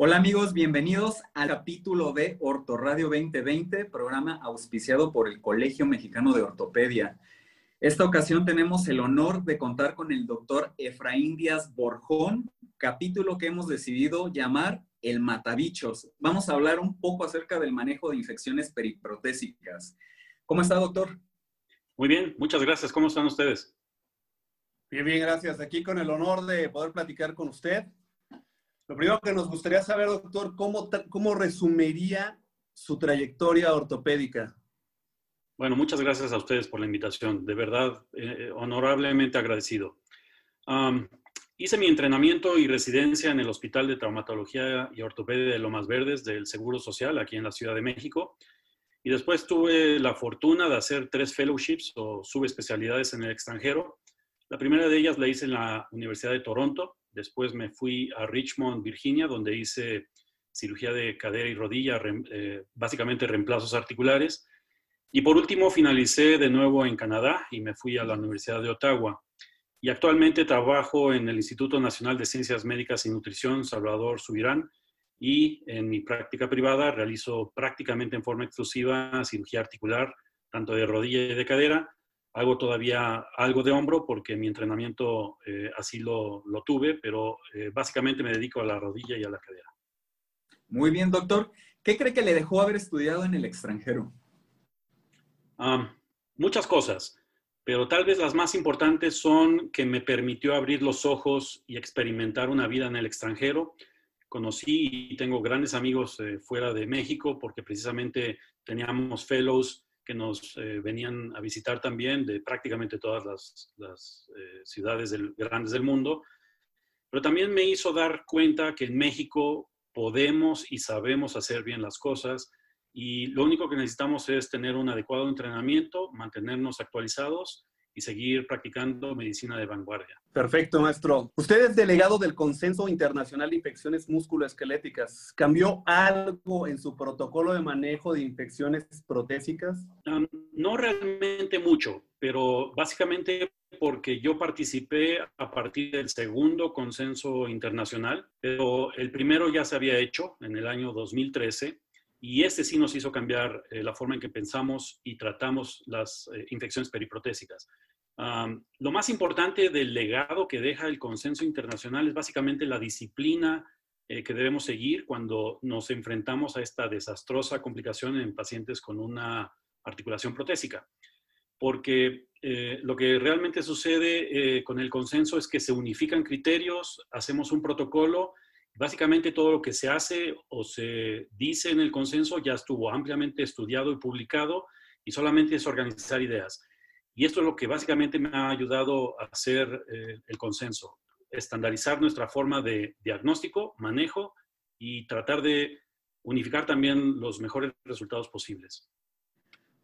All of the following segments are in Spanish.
Hola amigos, bienvenidos al capítulo de Ortoradio 2020, programa auspiciado por el Colegio Mexicano de Ortopedia. Esta ocasión tenemos el honor de contar con el doctor Efraín Díaz Borjón, capítulo que hemos decidido llamar El Matabichos. Vamos a hablar un poco acerca del manejo de infecciones periprotésicas. ¿Cómo está, doctor? Muy bien, muchas gracias. ¿Cómo están ustedes? Bien, bien, gracias. Aquí con el honor de poder platicar con usted lo primero que nos gustaría saber, doctor, ¿cómo, cómo resumiría su trayectoria ortopédica? Bueno, muchas gracias a ustedes por la invitación. De verdad, eh, honorablemente agradecido. hice mi entrenamiento y residencia en el Hospital de Traumatología y Ortopedia de Lomas Verdes del Seguro Social, aquí en la Ciudad de México. Y después tuve la fortuna de hacer tres fellowships o subespecialidades en el extranjero. La primera de ellas la hice en la Universidad de Toronto Después me fui a Richmond, Virginia, donde hice cirugía de cadera y rodilla, eh, básicamente reemplazos articulares. Y por último, finalicé de nuevo en Canadá y me fui a la Universidad de Ottawa. Y actualmente trabajo en el Instituto Nacional de Ciencias Médicas y Nutrición Salvador Subirán y en mi práctica privada realizo prácticamente en forma exclusiva cirugía articular, tanto de rodilla y de cadera, Hago todavía algo de hombro porque mi entrenamiento eh, así lo, tuve, pero eh, básicamente me dedico a la rodilla y a la cadera. Muy bien, doctor. ¿Qué cree que le dejó haber estudiado en el extranjero? muchas cosas, pero tal vez las más importantes son que me permitió abrir los ojos y experimentar una vida en el extranjero. Conocí y tengo grandes amigos eh, fuera de México porque precisamente teníamos fellows que nos eh, venían a visitar también de prácticamente todas las, eh, ciudades grandes del mundo, pero también me hizo dar cuenta que en México podemos y sabemos hacer bien las cosas y lo único que necesitamos es tener un adecuado entrenamiento, mantenernos actualizados y seguir practicando medicina de vanguardia. Perfecto, maestro. Usted es delegado del Consenso Internacional de Infecciones Musculoesqueléticas. ¿Cambió algo en su protocolo de manejo de infecciones protésicas? no realmente mucho, pero básicamente porque yo participé a partir del segundo consenso internacional, pero el primero ya se había hecho en el año 2013 y este sí nos hizo cambiar eh, la forma en que pensamos y tratamos las eh, infecciones periprotésicas lo más importante del legado que deja el consenso internacional es básicamente la disciplina eh, que debemos seguir cuando nos enfrentamos a esta desastrosa complicación en pacientes con una articulación protésica. Porque eh, lo que realmente sucede eh, con el consenso es que se unifican criterios, hacemos un protocolo, básicamente todo lo que se hace o se dice en el consenso ya estuvo ampliamente estudiado y publicado y solamente es organizar ideas. Y esto es lo que básicamente me ha ayudado a hacer eh, el consenso, estandarizar nuestra forma de diagnóstico, manejo y tratar de unificar también los mejores resultados posibles.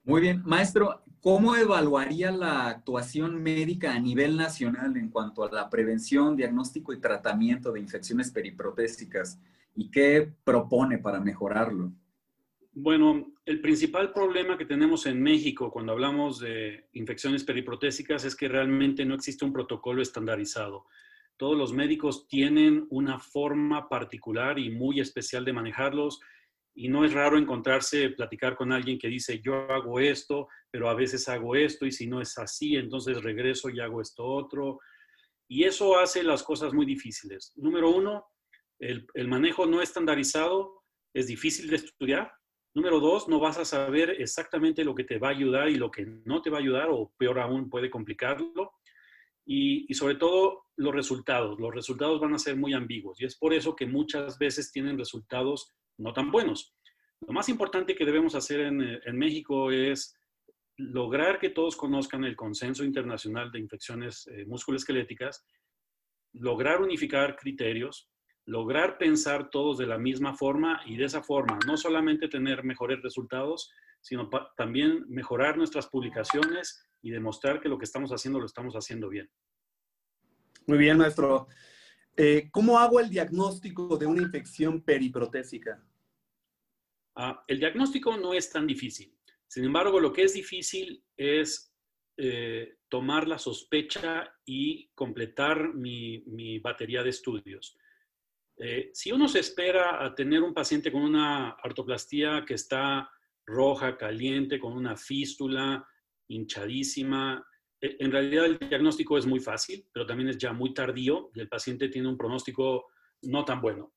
Muy bien, maestro, ¿cómo evaluaría la actuación médica a nivel nacional en cuanto a la prevención, diagnóstico y tratamiento de infecciones periprotésicas? ¿Y qué propone para mejorarlo? Bueno, el principal problema que tenemos en México cuando hablamos de infecciones periprotésicas es que realmente no existe un protocolo estandarizado. Todos los médicos tienen una forma particular y muy especial de manejarlos y no es raro encontrarse, platicar con alguien que dice, yo hago esto, pero a veces hago esto y si no es así, entonces regreso y hago esto otro. Y eso hace las cosas muy difíciles. Número uno, el, el manejo no estandarizado es difícil de estudiar Número dos, no vas a saber exactamente lo que te va a ayudar y lo que no te va a ayudar, o peor aún, puede complicarlo. Y, sobre todo, los resultados. Los resultados van a ser muy ambiguos y es por eso que muchas veces tienen resultados no tan buenos. Lo más importante que debemos hacer en, México es lograr que todos conozcan el consenso internacional de infecciones eh, musculoesqueléticas, lograr unificar criterios, lograr pensar todos de la misma forma y de esa forma no solamente tener mejores resultados, sino también mejorar nuestras publicaciones y demostrar que lo que estamos haciendo lo estamos haciendo bien. Muy bien, maestro. Eh, ¿Cómo hago el diagnóstico de una infección periprotésica? Ah, el diagnóstico no es tan difícil. Sin embargo, lo que es difícil es eh, tomar la sospecha y completar mi batería de estudios. Eh, si uno se espera a tener un paciente con una artoplastía que está roja, caliente, con una fístula, hinchadísima, eh, en realidad el diagnóstico es muy fácil, pero también es ya muy tardío y el paciente tiene un pronóstico no tan bueno.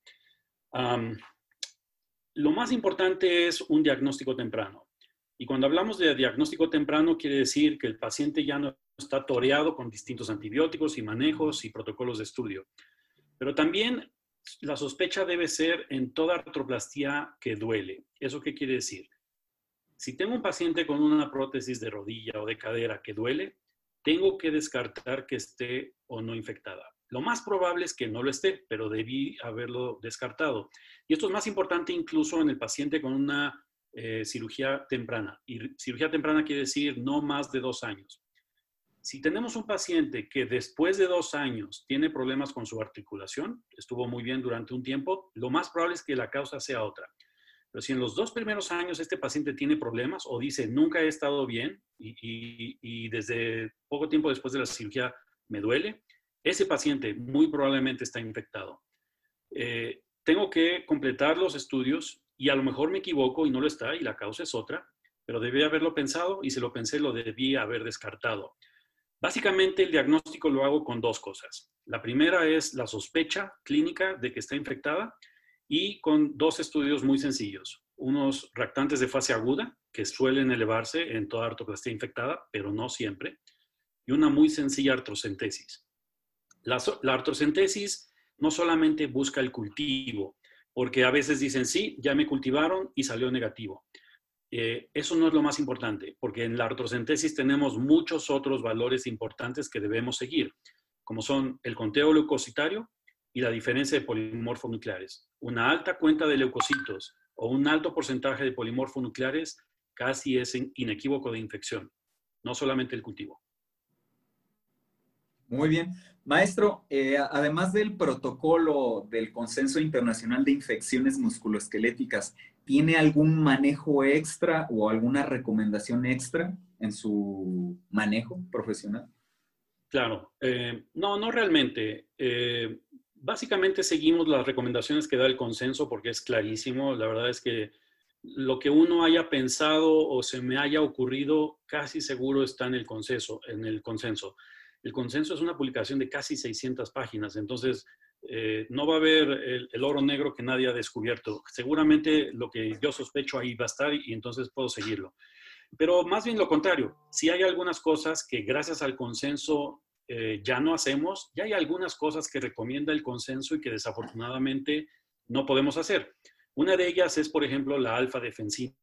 lo más importante es un diagnóstico temprano. Y cuando hablamos de diagnóstico temprano, quiere decir que el paciente ya no está toreado con distintos antibióticos y manejos y protocolos de estudio. Pero también la sospecha debe ser en toda artroplastía que duele. ¿Eso qué quiere decir? Si tengo un paciente con una prótesis de rodilla o de cadera que duele, tengo que descartar que esté o no infectada. Lo más probable es que no lo esté, pero debí haberlo descartado. Y esto es más importante incluso en el paciente con una eh, cirugía temprana. Y cirugía temprana quiere decir no más de dos años. Si tenemos un paciente que después de dos años tiene problemas con su articulación, estuvo muy bien durante un tiempo, lo más probable es que la causa sea otra. Pero si en los dos primeros años este paciente tiene problemas o dice nunca he estado bien y, desde poco tiempo después de la cirugía me duele, ese paciente muy probablemente está infectado. Eh, tengo que completar los estudios y a lo mejor me equivoco y no lo está y la causa es otra, pero debí haberlo pensado y si lo pensé lo debí haber descartado. Básicamente el diagnóstico lo hago con dos cosas. La primera es la sospecha clínica de que está infectada y con dos estudios muy sencillos. Unos reactantes de fase aguda, que suelen elevarse en toda artroplastía infectada, pero no siempre, y una muy sencilla artrocentesis. La, la artrocentesis no solamente busca el cultivo, porque a veces dicen, sí, ya me cultivaron y salió negativo. Eh, eso no es lo más importante, porque en la artrocentesis tenemos muchos otros valores importantes que debemos seguir, como son el conteo leucocitario y la diferencia de polimorfonucleares. Una alta cuenta de leucocitos o un alto porcentaje de polimorfonucleares casi es inequívoco de infección, no solamente el cultivo. Muy bien. Maestro, eh, además del protocolo del Consenso Internacional de Infecciones Musculoesqueléticas, ¿tiene algún manejo extra o alguna recomendación extra en su manejo profesional? Claro, eh, no, no realmente. Eh, básicamente seguimos las recomendaciones que da el consenso porque es clarísimo. La verdad es que lo que uno haya pensado o se me haya ocurrido casi seguro está en el consenso. En el consenso. El consenso es una publicación de casi 600 páginas, entonces eh, no va a haber el, oro negro que nadie ha descubierto. Seguramente lo que yo sospecho ahí va a estar y entonces puedo seguirlo. Pero más bien lo contrario, si hay algunas cosas que gracias al consenso eh, ya no hacemos, ya hay algunas cosas que recomienda el consenso y que desafortunadamente no podemos hacer. Una de ellas es, por ejemplo, la alfa-defensina.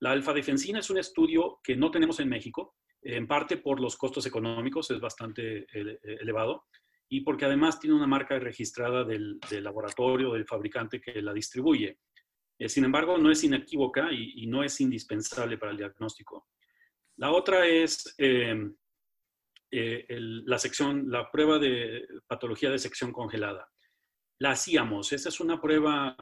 La alfa-defensina es un estudio que no tenemos en México, en parte por los costos económicos, es bastante elevado, y porque además tiene una marca registrada del, laboratorio, del fabricante que la distribuye. Eh, sin embargo, no es inequívoca y, no es indispensable para el diagnóstico. La otra es eh, la sección, la prueba de patología de sección congelada. La hacíamos, esa es una prueba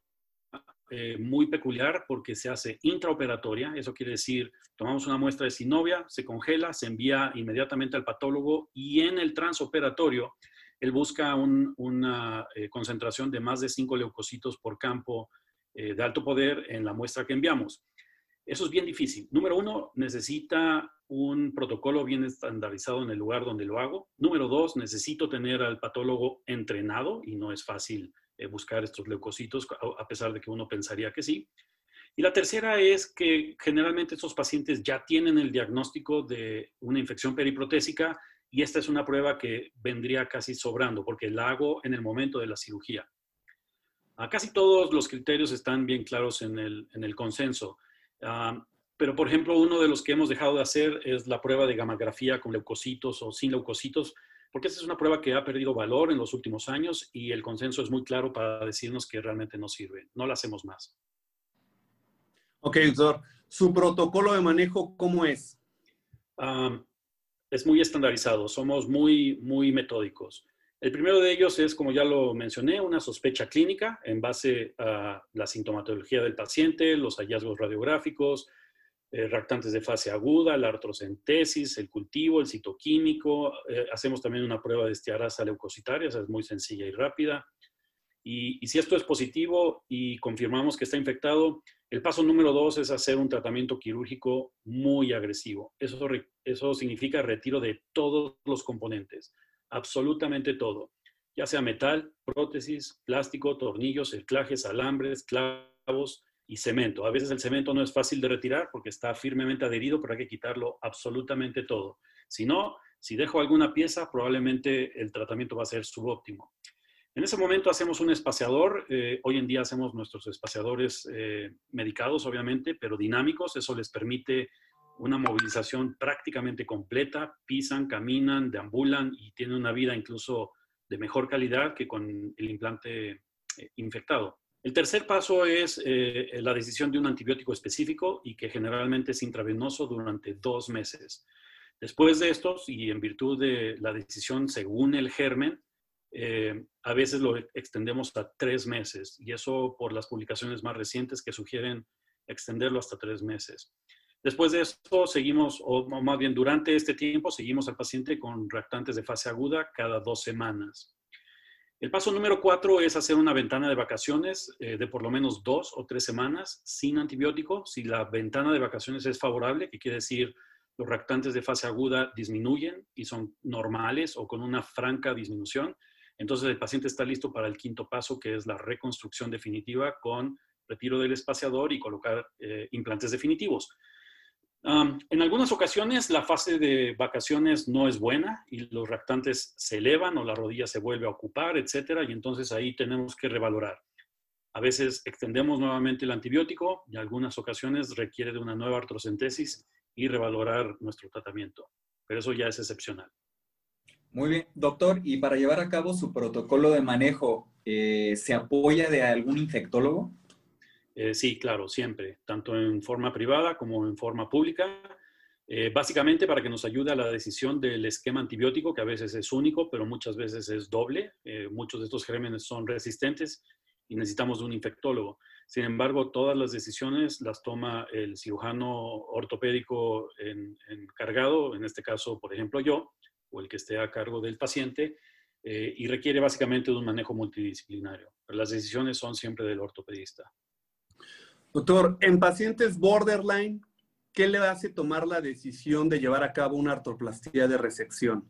eh, muy peculiar porque se hace intraoperatoria, eso quiere decir, tomamos una muestra de sinovia, se congela, se envía inmediatamente al patólogo y en el transoperatorio él busca una eh, concentración de más de 5 leucocitos por campo eh, de alto poder en la muestra que enviamos. Eso es bien difícil. Número uno, necesita un protocolo bien estandarizado en el lugar donde lo hago. Número dos, necesito tener al patólogo entrenado y no es fácil eh, buscar estos leucocitos, a pesar de que uno pensaría que sí. Y la tercera es que generalmente estos pacientes ya tienen el diagnóstico de una infección periprotésica y esta es una prueba que vendría casi sobrando porque la hago en el momento de la cirugía. A casi todos los criterios están bien claros en el, en el consenso. Ah, pero, por ejemplo, uno de los que hemos dejado de hacer es la prueba de gamografía con leucocitos o sin leucocitos, porque esa es una prueba que ha perdido valor en los últimos años y el consenso es muy claro para decirnos que realmente no sirve. No la hacemos más. Ok, doctor. ¿Su protocolo de manejo cómo es? es muy estandarizado. Somos muy, muy metódicos. El primero de ellos es, como ya lo mencioné, una sospecha clínica en base a la sintomatología del paciente, los hallazgos radiográficos, eh, reactantes de fase aguda, la artrocentesis, el cultivo, el citoquímico. Eh, hacemos también una prueba de estiarasa leucocitaria, es muy sencilla y rápida. Y, si esto es positivo y confirmamos que está infectado, el paso número dos es hacer un tratamiento quirúrgico muy agresivo. Eso, eso significa retiro de todos los componentes, absolutamente todo, ya sea metal, prótesis, plástico, tornillos, anclajes, alambres, clavos y cemento. A veces el cemento no es fácil de retirar porque está firmemente adherido, pero hay que quitarlo absolutamente todo. Si no, si dejo alguna pieza, probablemente el tratamiento va a ser subóptimo. En ese momento hacemos un espaciador. Eh, hoy en día hacemos nuestros espaciadores eh, medicados, obviamente, pero dinámicos. Eso les permite una movilización prácticamente completa. Pisan, caminan, deambulan y tienen una vida incluso de mejor calidad que con el implante eh, infectado. El tercer paso es la decisión de un antibiótico específico y que generalmente es intravenoso durante dos meses. Después de estos, y en virtud de la decisión según el germen, eh, a veces lo extendemos a tres meses y eso por las publicaciones más recientes que sugieren extenderlo hasta tres meses. Después de esto, seguimos, o más bien durante este tiempo, seguimos al paciente con reactantes de fase aguda cada dos semanas. El paso número cuatro es hacer una ventana de vacaciones eh, de por lo menos dos o tres semanas sin antibiótico. Si la ventana de vacaciones es favorable, que quiere decir los reactantes de fase aguda disminuyen y son normales o con una franca disminución, entonces el paciente está listo para el quinto paso, que es la reconstrucción definitiva con retiro del espaciador y colocar eh, implantes definitivos. En algunas ocasiones la fase de vacaciones no es buena y los reactantes se elevan o la rodilla se vuelve a ocupar, etcétera, y entonces ahí tenemos que revalorar. A veces extendemos nuevamente el antibiótico y en algunas ocasiones requiere de una nueva artrocentesis y revalorar nuestro tratamiento, pero eso ya es excepcional. Muy bien, doctor, y para llevar a cabo su protocolo de manejo, eh, ¿se apoya de algún infectólogo? Eh, sí, claro, siempre, tanto en forma privada como en forma pública. Eh, básicamente para que nos ayude a la decisión del esquema antibiótico, que a veces es único, pero muchas veces es doble. muchos de estos gérmenes son resistentes y necesitamos de un infectólogo. Sin embargo, todas las decisiones las toma el cirujano ortopédico encargado, en este caso, por ejemplo, yo, o el que esté a cargo del paciente eh, y requiere básicamente un manejo multidisciplinario. Pero las decisiones son siempre del ortopedista. Doctor, en pacientes borderline, ¿qué le hace tomar la decisión de llevar a cabo una artroplastía de resección?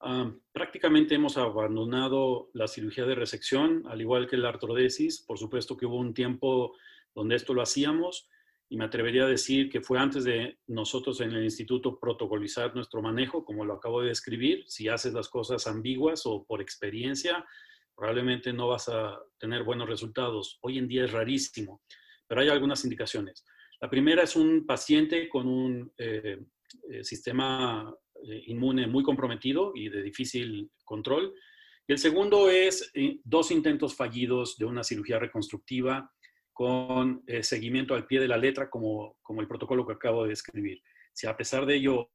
Ah, prácticamente hemos abandonado la cirugía de resección, al igual que la artrodesis. Por supuesto que hubo un tiempo donde esto lo hacíamos, y me atrevería a decir que fue antes de nosotros en el instituto protocolizar nuestro manejo, como lo acabo de describir. Si haces las cosas ambiguas o por experiencia, probablemente no vas a tener buenos resultados. Hoy en día es rarísimo, pero hay algunas indicaciones. La primera es un paciente con un eh, eh, sistema eh, inmune muy comprometido y de difícil control. Y el segundo es dos intentos fallidos de una cirugía reconstructiva con seguimiento al pie de la letra, como, como el protocolo que acabo de describir. Si a pesar de ello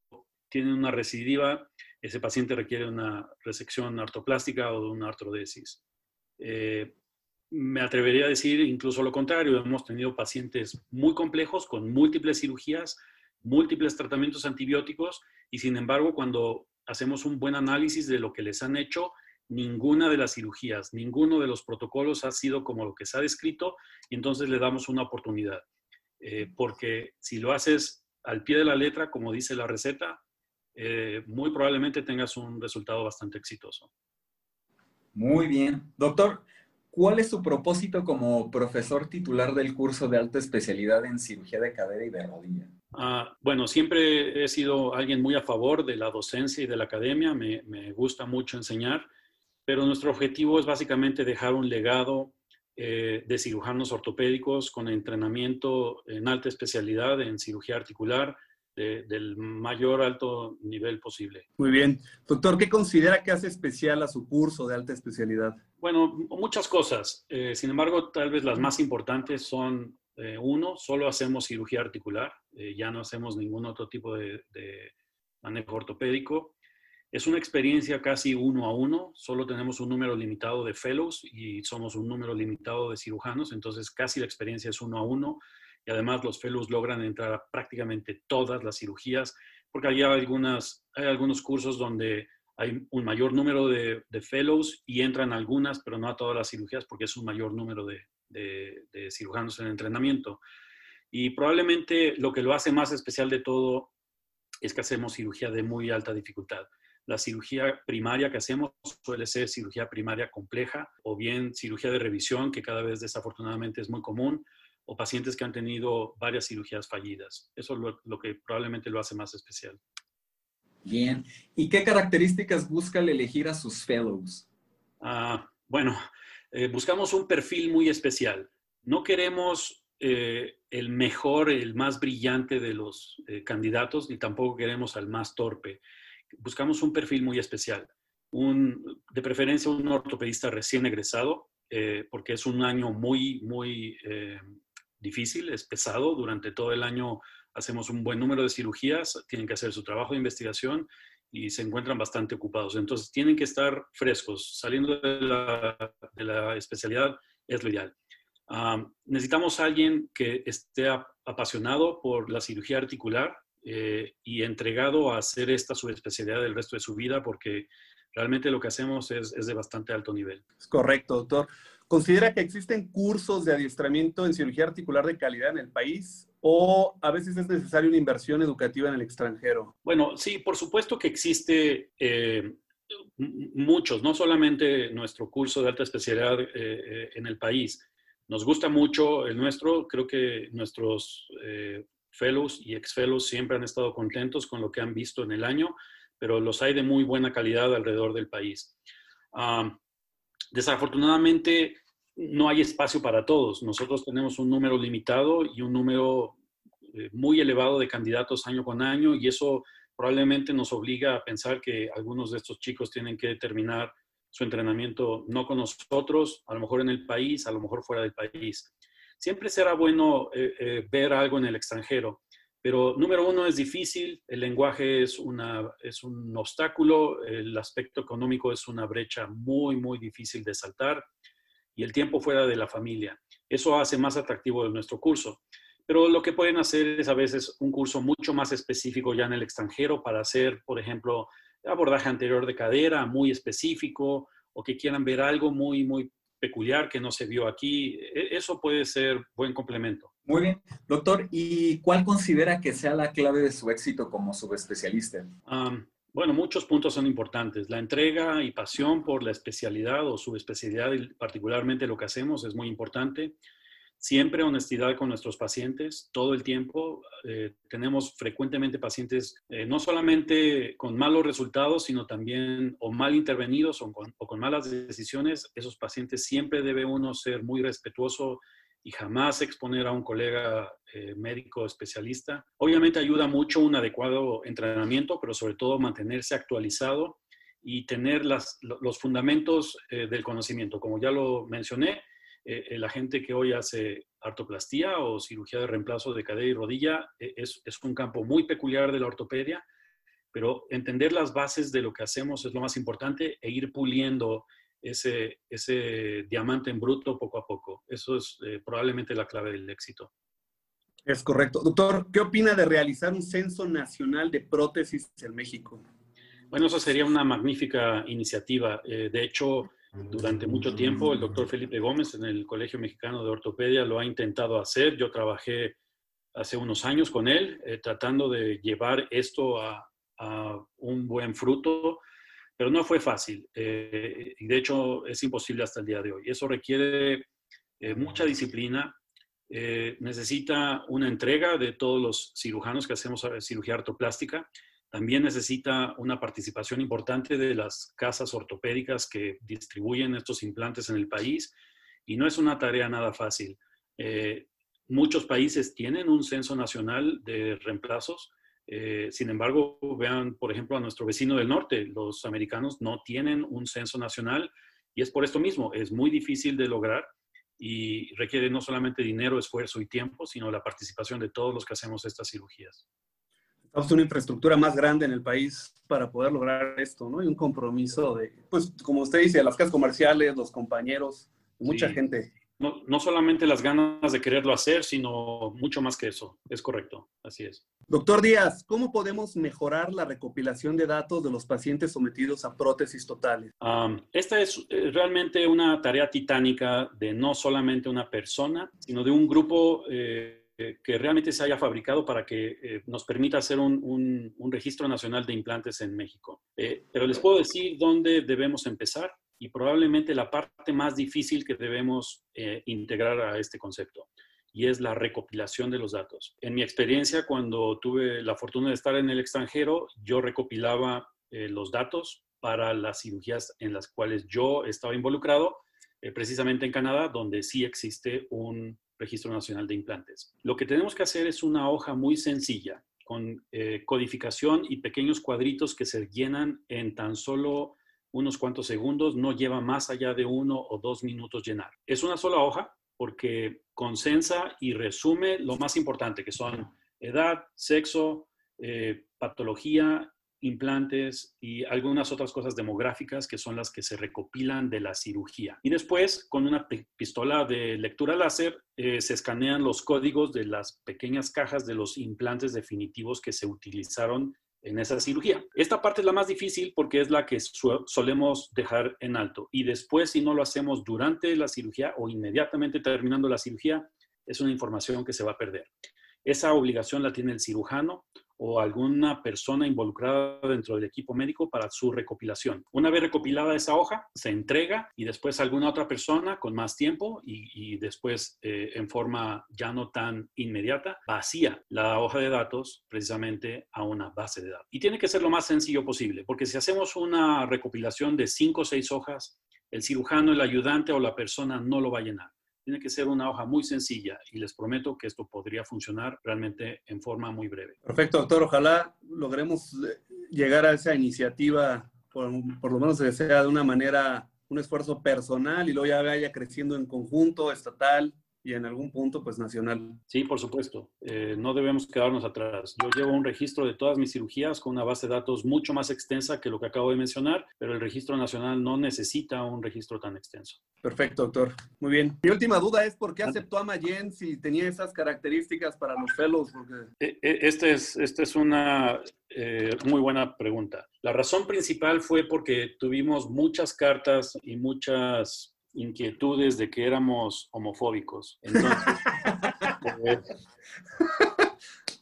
tiene una recidiva, ese paciente requiere una resección artroplástica o de una artrodesis. Eh, me atrevería a decir incluso lo contrario, hemos tenido pacientes muy complejos con múltiples cirugías, múltiples tratamientos antibióticos y sin embargo cuando hacemos un buen análisis de lo que les han hecho, ninguna de las cirugías, ninguno de los protocolos ha sido como lo que se ha descrito y entonces le damos una oportunidad. Eh, porque si lo haces al pie de la letra, como dice la receta, eh, muy probablemente tengas un resultado bastante exitoso. Muy bien. Doctor, ¿cuál es su propósito como profesor titular del curso de alta especialidad en cirugía de cadera y de rodilla? Ah, bueno, siempre he sido alguien muy a favor de la docencia y de la academia. Me, me gusta mucho enseñar pero nuestro objetivo es básicamente dejar un legado eh, de cirujanos ortopédicos con entrenamiento en alta especialidad en cirugía articular del mayor alto nivel posible. Muy bien. Doctor, ¿qué considera que hace especial a su curso de alta especialidad? Bueno, muchas cosas. Eh, sin embargo, tal vez las más importantes son, eh, uno, solo hacemos cirugía articular, ya no hacemos ningún otro tipo de manejo ortopédico. Es una experiencia casi uno a uno, solo tenemos un número limitado de fellows y somos un número limitado de cirujanos, entonces casi la experiencia es uno a uno y además los fellows logran entrar a prácticamente todas las cirugías, porque hay, algunas, hay algunos cursos donde hay un mayor número de, fellows y entran algunas, pero no a todas las cirugías porque es un mayor número de, de, cirujanos en entrenamiento. Y probablemente lo que lo hace más especial de todo es que hacemos cirugía de muy alta dificultad. La cirugía primaria que hacemos suele ser cirugía primaria compleja o bien cirugía de revisión, que cada vez desafortunadamente es muy común, o pacientes que han tenido varias cirugías fallidas. Eso es lo que probablemente lo hace más especial. Bien. ¿Y qué características busca el elegir a sus fellows? Ah, bueno, eh, buscamos un perfil muy especial. No queremos eh, el mejor, el más brillante de los eh, candidatos, ni tampoco queremos al más torpe. Buscamos un perfil muy especial. Un, de preferencia un ortopedista recién egresado, porque es un año muy, muy difícil, es pesado. Durante todo el año hacemos un buen número de cirugías, tienen que hacer su trabajo de investigación y se encuentran bastante ocupados. Entonces, tienen que estar frescos. Saliendo de la, especialidad es lo ideal. necesitamos a alguien que esté apasionado por la cirugía articular eh, y entregado a hacer esta su especialidad el resto de su vida porque realmente lo que hacemos es de bastante alto nivel. Es correcto, doctor. ¿Considera que existen cursos de adiestramiento en cirugía articular de calidad en el país o a veces es necesaria una inversión educativa en el extranjero? Bueno, sí, por supuesto que existe eh, muchos, no solamente nuestro curso de alta especialidad eh, eh, en el país. Nos gusta mucho el nuestro, creo que nuestros fellows y ex-fellows siempre han estado contentos con lo que han visto en el año, pero los hay de muy buena calidad alrededor del país. Ah, Desafortunadamente, no hay espacio para todos. Nosotros tenemos un número limitado y un número eh, muy elevado de candidatos año con año y eso probablemente nos obliga a pensar que algunos de estos chicos tienen que terminar su entrenamiento no con nosotros, a lo mejor en el país, a lo mejor fuera del país. Siempre será bueno eh, eh, ver algo en el extranjero. Pero número uno es difícil, el lenguaje es, un obstáculo, el aspecto económico es una brecha muy, muy difícil de saltar y el tiempo fuera de la familia. Eso hace más atractivo nuestro curso. Pero lo que pueden hacer es a veces un curso mucho más específico ya en el extranjero para hacer, por ejemplo, abordaje anterior de cadera muy específico o que quieran ver algo muy, muy peculiar que no se vio aquí. E, eso puede ser buen complemento. Muy bien. Doctor, ¿y cuál considera que sea la clave de su éxito como subespecialista? bueno, muchos puntos son importantes. La entrega y pasión por la especialidad o subespecialidad, y particularmente lo que hacemos, es muy importante. Siempre honestidad con nuestros pacientes, todo el tiempo. Eh, tenemos frecuentemente pacientes eh, no solamente con malos resultados, sino también o mal intervenidos o con, malas decisiones. Esos pacientes siempre debe uno ser muy respetuoso y jamás exponer a un colega eh, médico especialista. Obviamente ayuda mucho un adecuado entrenamiento, pero sobre todo mantenerse actualizado y tener las, los fundamentos del conocimiento. Como ya lo mencioné, eh, la gente que hoy hace artoplastía o cirugía de reemplazo de cadera y rodilla eh, es, es, un campo muy peculiar de la ortopedia, pero entender las bases de lo que hacemos es lo más importante e ir puliendo ese, ese diamante en bruto poco a poco. Eso es eh, probablemente la clave del éxito. Es correcto. Doctor, ¿qué opina de realizar un censo nacional de prótesis en México? Bueno, eso sería una magnífica iniciativa. de hecho, durante mucho tiempo. El doctor Felipe Gómez en el Colegio Mexicano de Ortopedia lo ha intentado hacer. Yo trabajé hace unos años con él eh, tratando de llevar esto a, un buen fruto, pero no fue fácil. Eh, y de hecho es imposible hasta el día de hoy. Eso requiere eh, mucha disciplina. necesita una entrega de todos los cirujanos que hacemos cirugía ortoplástica también necesita una participación importante de las casas ortopédicas que distribuyen estos implantes en el país y no es una tarea nada fácil. Eh, muchos países tienen un censo nacional de reemplazos, eh, sin embargo, vean, por ejemplo, a nuestro vecino del norte, los americanos no tienen un censo nacional y es por esto mismo, es muy difícil de lograr y requiere no solamente dinero, esfuerzo y tiempo, sino la participación de todos los que hacemos estas cirugías una infraestructura más grande en el país para poder lograr esto, ¿no? Y un compromiso de, pues, como usted dice, las casas comerciales, los compañeros, mucha gente. no, no, solamente las ganas de quererlo hacer, sino mucho más que eso. Es correcto, así es. Doctor Díaz, ¿cómo podemos mejorar la recopilación de datos de los pacientes sometidos a prótesis totales? esta es eh, realmente una tarea titánica de no solamente una persona, sino de un grupo eh, que realmente se haya fabricado para que eh, nos permita hacer un, un, un, registro nacional de implantes en México. pero les puedo decir dónde debemos empezar y probablemente la parte más difícil que debemos eh, integrar a este concepto y es la recopilación de los datos. En mi experiencia, cuando tuve la fortuna de estar en el extranjero, yo recopilaba eh, los datos para las cirugías en las cuales yo estaba involucrado, eh, precisamente en Canadá, donde sí existe un registro nacional de implantes. Lo que tenemos que hacer es una hoja muy sencilla con codificación y pequeños cuadritos que se llenan en tan solo unos cuantos segundos, no lleva más allá de uno o dos minutos llenar. Es una sola hoja porque consensa y resume lo más importante, que son edad, sexo, eh, patología, implantes y algunas otras cosas demográficas que son las que se recopilan de la cirugía. Y después, con una pistola de lectura láser, eh, se escanean los códigos de las pequeñas cajas de los implantes definitivos que se utilizaron en esa cirugía. Esta parte es la más difícil porque es la que solemos dejar en alto. Y después, si no lo hacemos durante la cirugía o inmediatamente terminando la cirugía, es una información que se va a perder. Esa obligación la tiene el cirujano o alguna persona involucrada dentro del equipo médico para su recopilación. Una vez recopilada esa hoja, se entrega y después alguna otra persona con más tiempo y, después eh, en forma ya no tan inmediata vacía la hoja de datos precisamente a una base de datos. Y tiene que ser lo más sencillo posible, porque si hacemos una recopilación de cinco o seis hojas, el cirujano, el ayudante o la persona no lo va a llenar. Tiene que ser una hoja muy sencilla y les prometo que esto podría funcionar realmente en forma muy breve. Perfecto, doctor. Ojalá logremos eh, llegar a esa iniciativa, por, lo menos que sea de una manera, un esfuerzo personal y luego ya vaya creciendo en conjunto, estatal, y en algún punto, pues nacional. Sí, por supuesto. Eh, no debemos quedarnos atrás. Yo llevo un registro de todas mis cirugías con una base de datos mucho más extensa que lo que acabo de mencionar, pero el registro nacional no necesita un registro tan extenso. Perfecto, doctor. Muy bien. Mi última duda es por qué aceptó a Mayen si tenía esas características para los fellows. Porque... Esta es, este es una eh, muy buena pregunta. La razón principal fue porque tuvimos muchas cartas y muchas inquietudes de que éramos homofóbicos. Pues,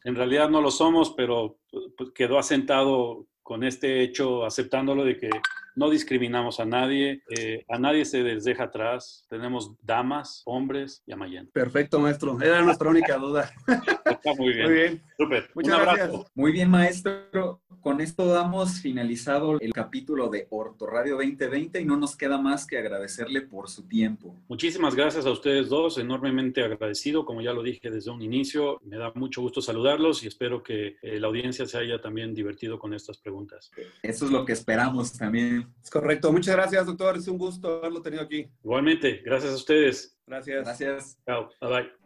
en realidad no lo somos, pero pues, quedó asentado con este hecho, aceptándolo de que no discriminamos a nadie, eh, a nadie se les deja atrás. Tenemos damas, hombres y amayen. Perfecto, maestro. Era nuestra única duda. Está muy bien. Muy bien. Súper. Muchas gracias. Muy bien, maestro. Con esto damos finalizado el capítulo de Orto Radio 2020 y no nos queda más que agradecerle por su tiempo. Muchísimas gracias a ustedes dos, enormemente agradecido, como ya lo dije desde un inicio. Me da mucho gusto saludarlos y espero que eh, la audiencia se haya también divertido con estas preguntas. Eso es lo que esperamos también. Es correcto. Muchas gracias, doctor. Es un gusto haberlo tenido aquí. Igualmente, gracias a ustedes. Gracias. Gracias. Chao. Bye bye.